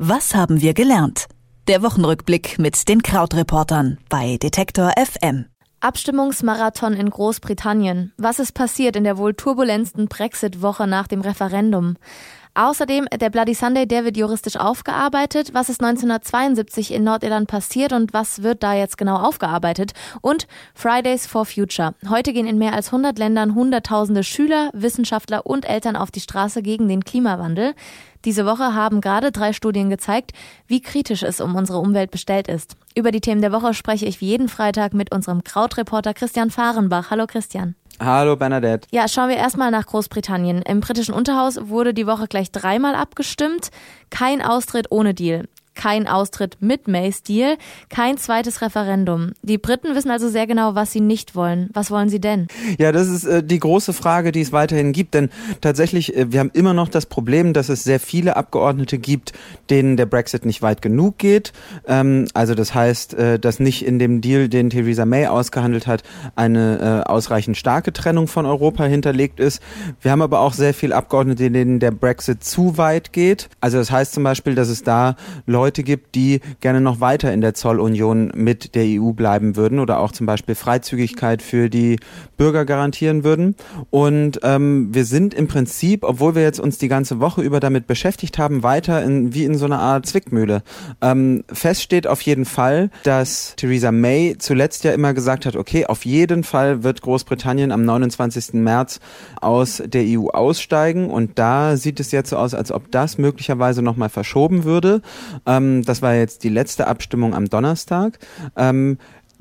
Was haben wir gelernt? Der Wochenrückblick mit den Krautreportern bei Detektor FM. Abstimmungsmarathon in Großbritannien. Was ist passiert in der wohl turbulentsten Brexit-Woche nach dem Referendum? Außerdem der Bloody Sunday, der wird juristisch aufgearbeitet. Was ist 1972 in Nordirland passiert und was wird da jetzt genau aufgearbeitet? Und Fridays for Future. Heute gehen in mehr als 100 Ländern Hunderttausende Schüler, Wissenschaftler und Eltern auf die Straße gegen den Klimawandel. Diese Woche haben gerade drei Studien gezeigt, wie kritisch es um unsere Umwelt bestellt ist. Über die Themen der Woche spreche ich wie jeden Freitag mit unserem Krautreporter Christian Fahrenbach. Hallo Christian. Hallo Bernadette. Ja, schauen wir erstmal nach Großbritannien. Im britischen Unterhaus wurde die Woche gleich dreimal abgestimmt. Kein Austritt ohne Deal kein Austritt mit Mays Deal, kein zweites Referendum. Die Briten wissen also sehr genau, was sie nicht wollen. Was wollen sie denn? Ja, das ist äh, die große Frage, die es weiterhin gibt. Denn tatsächlich, äh, wir haben immer noch das Problem, dass es sehr viele Abgeordnete gibt, denen der Brexit nicht weit genug geht. Ähm, also das heißt, äh, dass nicht in dem Deal, den Theresa May ausgehandelt hat, eine äh, ausreichend starke Trennung von Europa hinterlegt ist. Wir haben aber auch sehr viele Abgeordnete, denen der Brexit zu weit geht. Also das heißt zum Beispiel, dass es da Leute Leute gibt, die gerne noch weiter in der Zollunion mit der EU bleiben würden oder auch zum Beispiel Freizügigkeit für die Bürger garantieren würden. Und ähm, wir sind im Prinzip, obwohl wir jetzt uns die ganze Woche über damit beschäftigt haben, weiter in, wie in so einer Art Zwickmühle. Ähm, fest steht auf jeden Fall, dass Theresa May zuletzt ja immer gesagt hat, okay, auf jeden Fall wird Großbritannien am 29. März aus der EU aussteigen. Und da sieht es jetzt so aus, als ob das möglicherweise nochmal verschoben würde. Ähm, das war jetzt die letzte Abstimmung am Donnerstag. Ähm,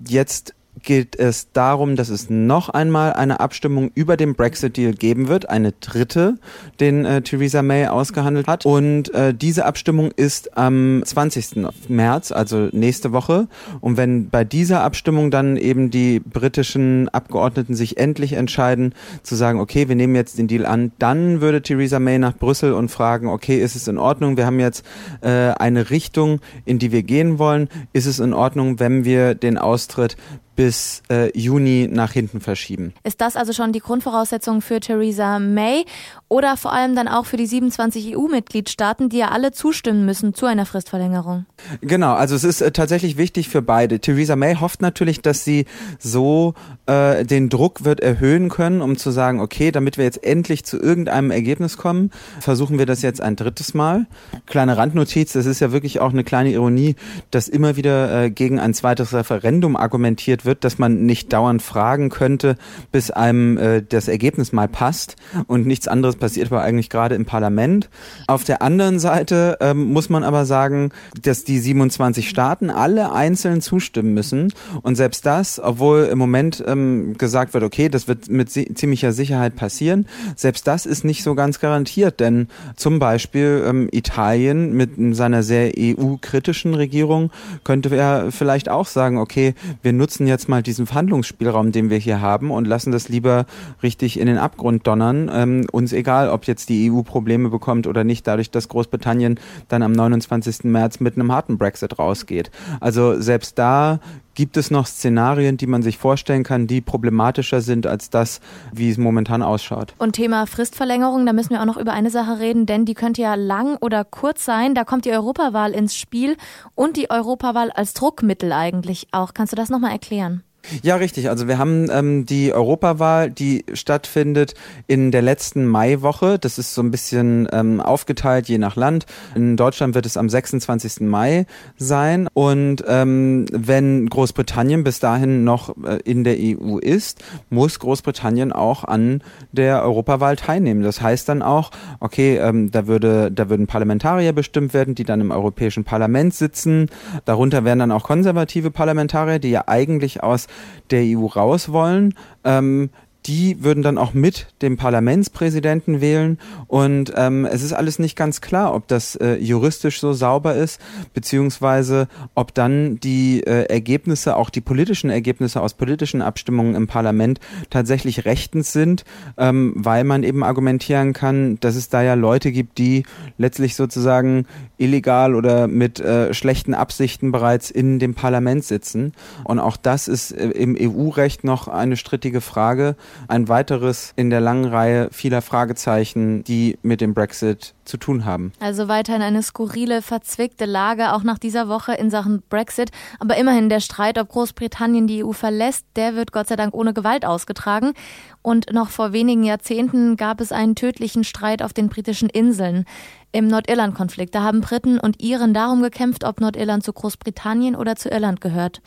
jetzt geht es darum, dass es noch einmal eine Abstimmung über den Brexit-Deal geben wird, eine dritte, den äh, Theresa May ausgehandelt hat. Und äh, diese Abstimmung ist am 20. März, also nächste Woche. Und wenn bei dieser Abstimmung dann eben die britischen Abgeordneten sich endlich entscheiden, zu sagen, okay, wir nehmen jetzt den Deal an, dann würde Theresa May nach Brüssel und fragen, okay, ist es in Ordnung? Wir haben jetzt äh, eine Richtung, in die wir gehen wollen. Ist es in Ordnung, wenn wir den Austritt bis äh, Juni nach hinten verschieben. Ist das also schon die Grundvoraussetzung für Theresa May oder vor allem dann auch für die 27 EU-Mitgliedstaaten, die ja alle zustimmen müssen zu einer Fristverlängerung? Genau, also es ist äh, tatsächlich wichtig für beide. Theresa May hofft natürlich, dass sie so äh, den Druck wird erhöhen können, um zu sagen, okay, damit wir jetzt endlich zu irgendeinem Ergebnis kommen, versuchen wir das jetzt ein drittes Mal. Kleine Randnotiz, das ist ja wirklich auch eine kleine Ironie, dass immer wieder äh, gegen ein zweites Referendum argumentiert wird, dass man nicht dauernd fragen könnte, bis einem äh, das Ergebnis mal passt und nichts anderes passiert aber eigentlich gerade im Parlament. Auf der anderen Seite ähm, muss man aber sagen, dass die 27 Staaten alle einzeln zustimmen müssen und selbst das, obwohl im Moment ähm, gesagt wird, okay, das wird mit ziemlicher Sicherheit passieren, selbst das ist nicht so ganz garantiert, denn zum Beispiel ähm, Italien mit seiner sehr EU-kritischen Regierung könnte ja vielleicht auch sagen, okay, wir nutzen jetzt jetzt mal diesen Verhandlungsspielraum, den wir hier haben und lassen das lieber richtig in den Abgrund donnern. Ähm, uns egal, ob jetzt die EU Probleme bekommt oder nicht, dadurch, dass Großbritannien dann am 29. März mit einem harten Brexit rausgeht. Also selbst da Gibt es noch Szenarien, die man sich vorstellen kann, die problematischer sind als das, wie es momentan ausschaut? Und Thema Fristverlängerung, da müssen wir auch noch über eine Sache reden, denn die könnte ja lang oder kurz sein. Da kommt die Europawahl ins Spiel und die Europawahl als Druckmittel eigentlich auch. Kannst du das nochmal erklären? Ja, richtig. Also wir haben ähm, die Europawahl, die stattfindet in der letzten Maiwoche. Das ist so ein bisschen ähm, aufgeteilt je nach Land. In Deutschland wird es am 26. Mai sein. Und ähm, wenn Großbritannien bis dahin noch äh, in der EU ist, muss Großbritannien auch an der Europawahl teilnehmen. Das heißt dann auch, okay, ähm, da würde da würden Parlamentarier bestimmt werden, die dann im Europäischen Parlament sitzen. Darunter werden dann auch konservative Parlamentarier, die ja eigentlich aus der EU raus wollen, ähm, die würden dann auch mit dem Parlamentspräsidenten wählen. Und ähm, es ist alles nicht ganz klar, ob das äh, juristisch so sauber ist, beziehungsweise ob dann die äh, Ergebnisse, auch die politischen Ergebnisse aus politischen Abstimmungen im Parlament tatsächlich rechtens sind, ähm, weil man eben argumentieren kann, dass es da ja Leute gibt, die letztlich sozusagen illegal oder mit äh, schlechten Absichten bereits in dem Parlament sitzen. Und auch das ist äh, im EU-Recht noch eine strittige Frage. Ein weiteres in der langen Reihe vieler Fragezeichen, die mit dem Brexit zu tun haben. Also weiterhin eine skurrile, verzwickte Lage, auch nach dieser Woche in Sachen Brexit. Aber immerhin der Streit, ob Großbritannien die EU verlässt, der wird Gott sei Dank ohne Gewalt ausgetragen. Und noch vor wenigen Jahrzehnten gab es einen tödlichen Streit auf den britischen Inseln. Im Nordirland-Konflikt, da haben Briten und Iren darum gekämpft, ob Nordirland zu Großbritannien oder zu Irland gehört.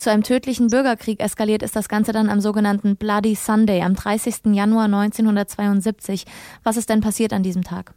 Zu einem tödlichen Bürgerkrieg eskaliert ist das Ganze dann am sogenannten Bloody Sunday am 30. Januar 1972. Was ist denn passiert an diesem Tag?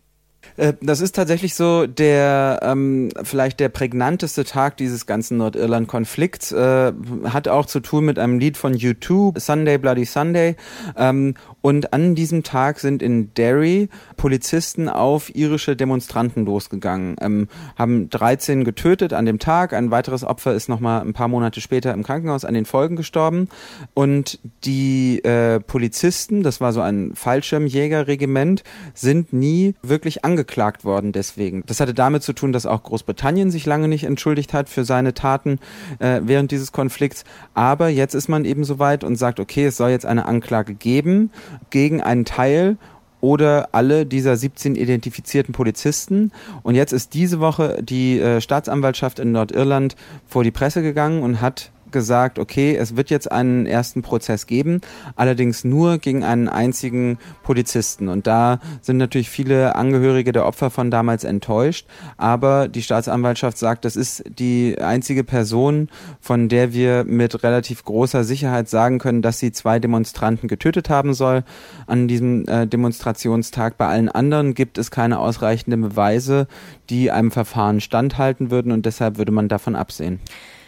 Äh, das ist tatsächlich so der ähm, vielleicht der prägnanteste Tag dieses ganzen Nordirland-Konflikts. Äh, hat auch zu tun mit einem Lied von U2, Sunday Bloody Sunday. Ähm, und an diesem Tag sind in Derry Polizisten auf irische Demonstranten losgegangen, ähm, haben 13 getötet an dem Tag. Ein weiteres Opfer ist nochmal ein paar Monate später im Krankenhaus an den Folgen gestorben. Und die äh, Polizisten, das war so ein Fallschirmjägerregiment, sind nie wirklich angeklagt worden deswegen. Das hatte damit zu tun, dass auch Großbritannien sich lange nicht entschuldigt hat für seine Taten äh, während dieses Konflikts. Aber jetzt ist man eben soweit und sagt, okay, es soll jetzt eine Anklage geben gegen einen Teil oder alle dieser 17 identifizierten Polizisten. Und jetzt ist diese Woche die äh, Staatsanwaltschaft in Nordirland vor die Presse gegangen und hat gesagt, okay, es wird jetzt einen ersten Prozess geben, allerdings nur gegen einen einzigen Polizisten. Und da sind natürlich viele Angehörige der Opfer von damals enttäuscht. Aber die Staatsanwaltschaft sagt, das ist die einzige Person, von der wir mit relativ großer Sicherheit sagen können, dass sie zwei Demonstranten getötet haben soll an diesem äh, Demonstrationstag. Bei allen anderen gibt es keine ausreichenden Beweise, die einem Verfahren standhalten würden und deshalb würde man davon absehen.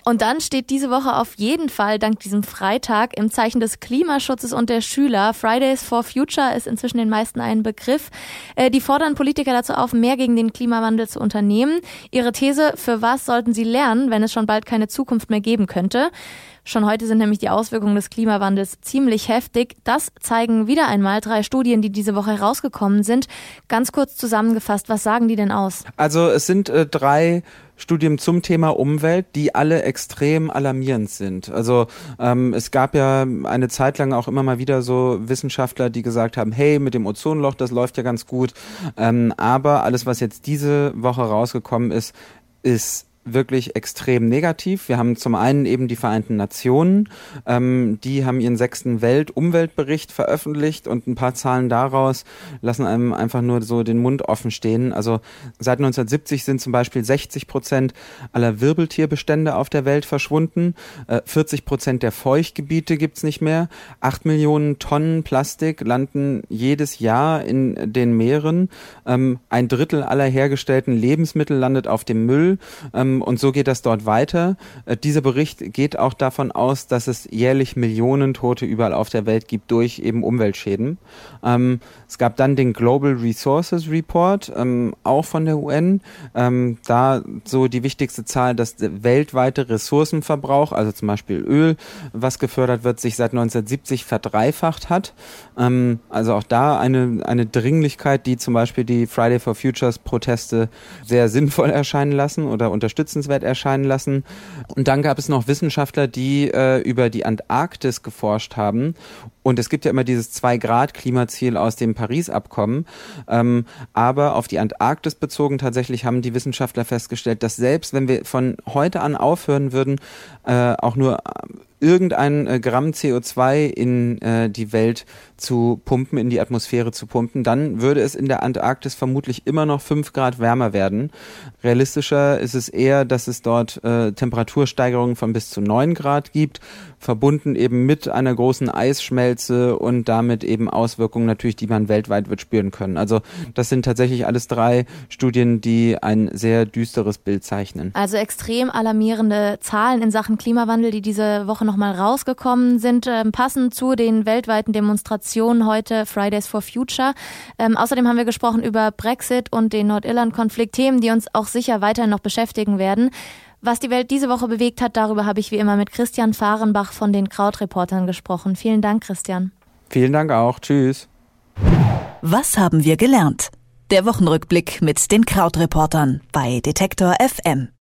Und dann steht diese Woche auf jeden Fall dank diesem Freitag im Zeichen des Klimaschutzes und der Schüler. Fridays for Future ist inzwischen den meisten ein Begriff. Äh, die fordern Politiker dazu auf, mehr gegen den Klimawandel zu unternehmen. Ihre These, für was sollten sie lernen, wenn es schon bald keine Zukunft mehr geben könnte? Schon heute sind nämlich die Auswirkungen des Klimawandels ziemlich heftig. Das zeigen wieder einmal drei Studien, die diese Woche herausgekommen sind. Ganz kurz zusammengefasst, was sagen die denn aus? Also es sind äh, drei Studien zum Thema Umwelt, die alle extrem alarmierend sind. Also ähm, es gab ja eine Zeit lang auch immer mal wieder so Wissenschaftler, die gesagt haben, hey, mit dem Ozonloch, das läuft ja ganz gut. Ähm, aber alles, was jetzt diese Woche rausgekommen ist, ist wirklich extrem negativ. Wir haben zum einen eben die Vereinten Nationen, ähm, die haben ihren sechsten Weltumweltbericht veröffentlicht und ein paar Zahlen daraus lassen einem einfach nur so den Mund offen stehen. Also seit 1970 sind zum Beispiel 60 Prozent aller Wirbeltierbestände auf der Welt verschwunden, äh, 40 Prozent der Feuchtgebiete gibt's nicht mehr, acht Millionen Tonnen Plastik landen jedes Jahr in den Meeren, ähm, ein Drittel aller hergestellten Lebensmittel landet auf dem Müll. Ähm, ähm, und so geht das dort weiter. Äh, dieser Bericht geht auch davon aus, dass es jährlich Millionen Tote überall auf der Welt gibt durch eben Umweltschäden. Ähm, es gab dann den Global Resources Report, ähm, auch von der UN. Ähm, da so die wichtigste Zahl, dass der weltweite Ressourcenverbrauch, also zum Beispiel Öl, was gefördert wird, sich seit 1970 verdreifacht hat. Ähm, also auch da eine, eine Dringlichkeit, die zum Beispiel die Friday for Futures Proteste sehr sinnvoll erscheinen lassen oder unterstützen unterstützenswert erscheinen lassen. Und dann gab es noch Wissenschaftler, die äh, über die Antarktis geforscht haben. Und es gibt ja immer dieses Zwei-Grad-Klimaziel aus dem Paris-Abkommen. Ähm, aber auf die Antarktis bezogen tatsächlich haben die Wissenschaftler festgestellt, dass selbst wenn wir von heute an aufhören würden, äh, auch nur irgendein äh, Gramm CO2 in äh, die Welt zu pumpen, in die Atmosphäre zu pumpen, dann würde es in der Antarktis vermutlich immer noch fünf Grad wärmer werden. Realistischer ist es eher, dass es dort äh, Temperatursteigerungen von bis zu neun Grad gibt, verbunden eben mit einer großen Eisschmelze und damit eben Auswirkungen natürlich, die man weltweit wird spüren können. Also das sind tatsächlich alles drei Studien, die ein sehr düsteres Bild zeichnen. Also extrem alarmierende Zahlen in Sachen Klimawandel, die diese Woche nochmal rausgekommen sind, äh, passend zu den weltweiten Demonstrationen heute Fridays for Future. Ähm, außerdem haben wir gesprochen über Brexit und den Nordirland-Konflikt, Themen, die uns auch sicher weiterhin noch beschäftigen werden. Was die Welt diese Woche bewegt hat, darüber habe ich wie immer mit Christian Fahrenbach von den Krautreportern gesprochen. Vielen Dank, Christian. Vielen Dank auch. Tschüss. Was haben wir gelernt? Der Wochenrückblick mit den Krautreportern bei Detektor FM.